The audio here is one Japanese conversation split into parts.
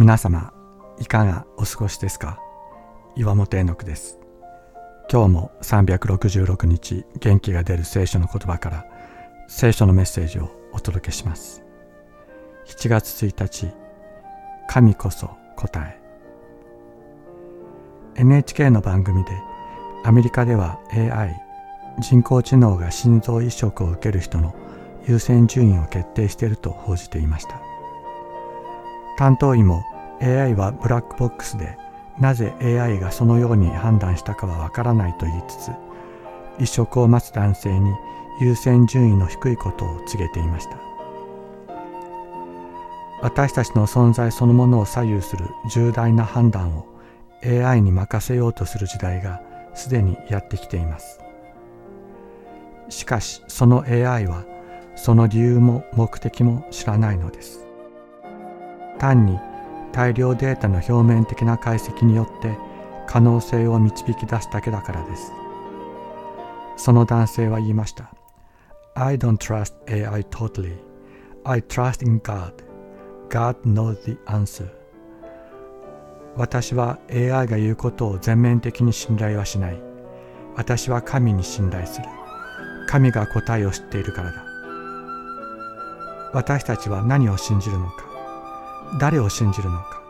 皆様いかがお過ごしですか？岩本絵の句です。今日も366日元気が出る聖書の言葉から聖書のメッセージをお届けします。7月1日神こそ答え。NHK の番組でアメリカでは AI 人工知能が心臓移植を受ける人の優先順位を決定していると報じていました。担当医も AI はブラックボックスでなぜ AI がそのように判断したかはわからないと言いつつ移植を待つ男性に優先順位の低いことを告げていました。私たちの存在そのものを左右する重大な判断を AI に任せようとする時代がすでにやってきています。しかしその AI はその理由も目的も知らないのです。単に大量データの表面的な解析によって可能性を導き出すだけだからです。その男性は言いました。I don't trust AI totally. I trust in God. God knows the answer. 私は AI が言うことを全面的に信頼はしない。私は神に信頼する。神が答えを知っているからだ。私たちは何を信じるのか。誰を信じるのか。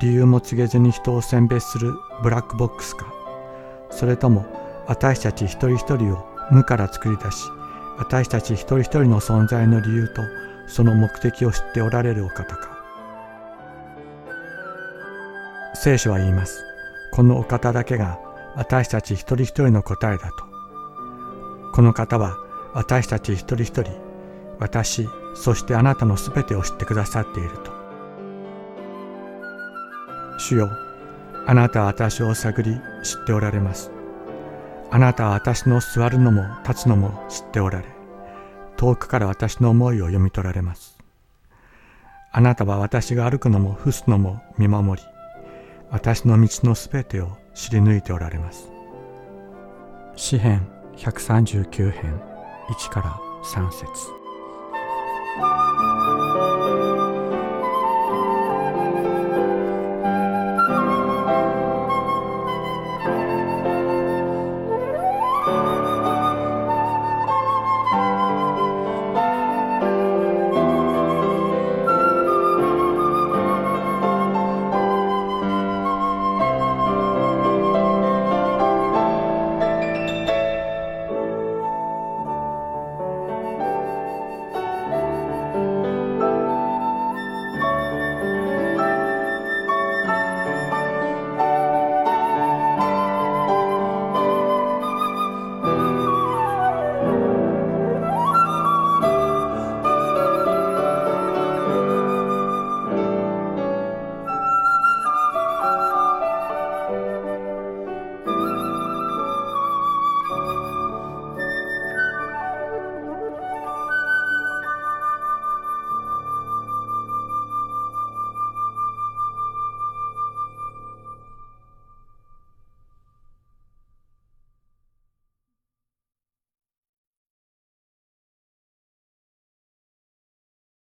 理由も告げずに人を選別するブラックボックスか。それとも私たち一人一人を無から作り出し私たち一人一人の存在の理由とその目的を知っておられるお方か。聖書は言います。このお方だけが私たち一人一人の答えだと。この方は私たち一人一人私そしてあなたのすべてを知ってくださっていると。主よあなたは私を探り知っておられます。あなたは私の座るのも立つのも知っておられ遠くから私の思いを読み取られます。あなたは私が歩くのも伏すのも見守り私の道のすべてを知り抜いておられます。詩編139編1から3節。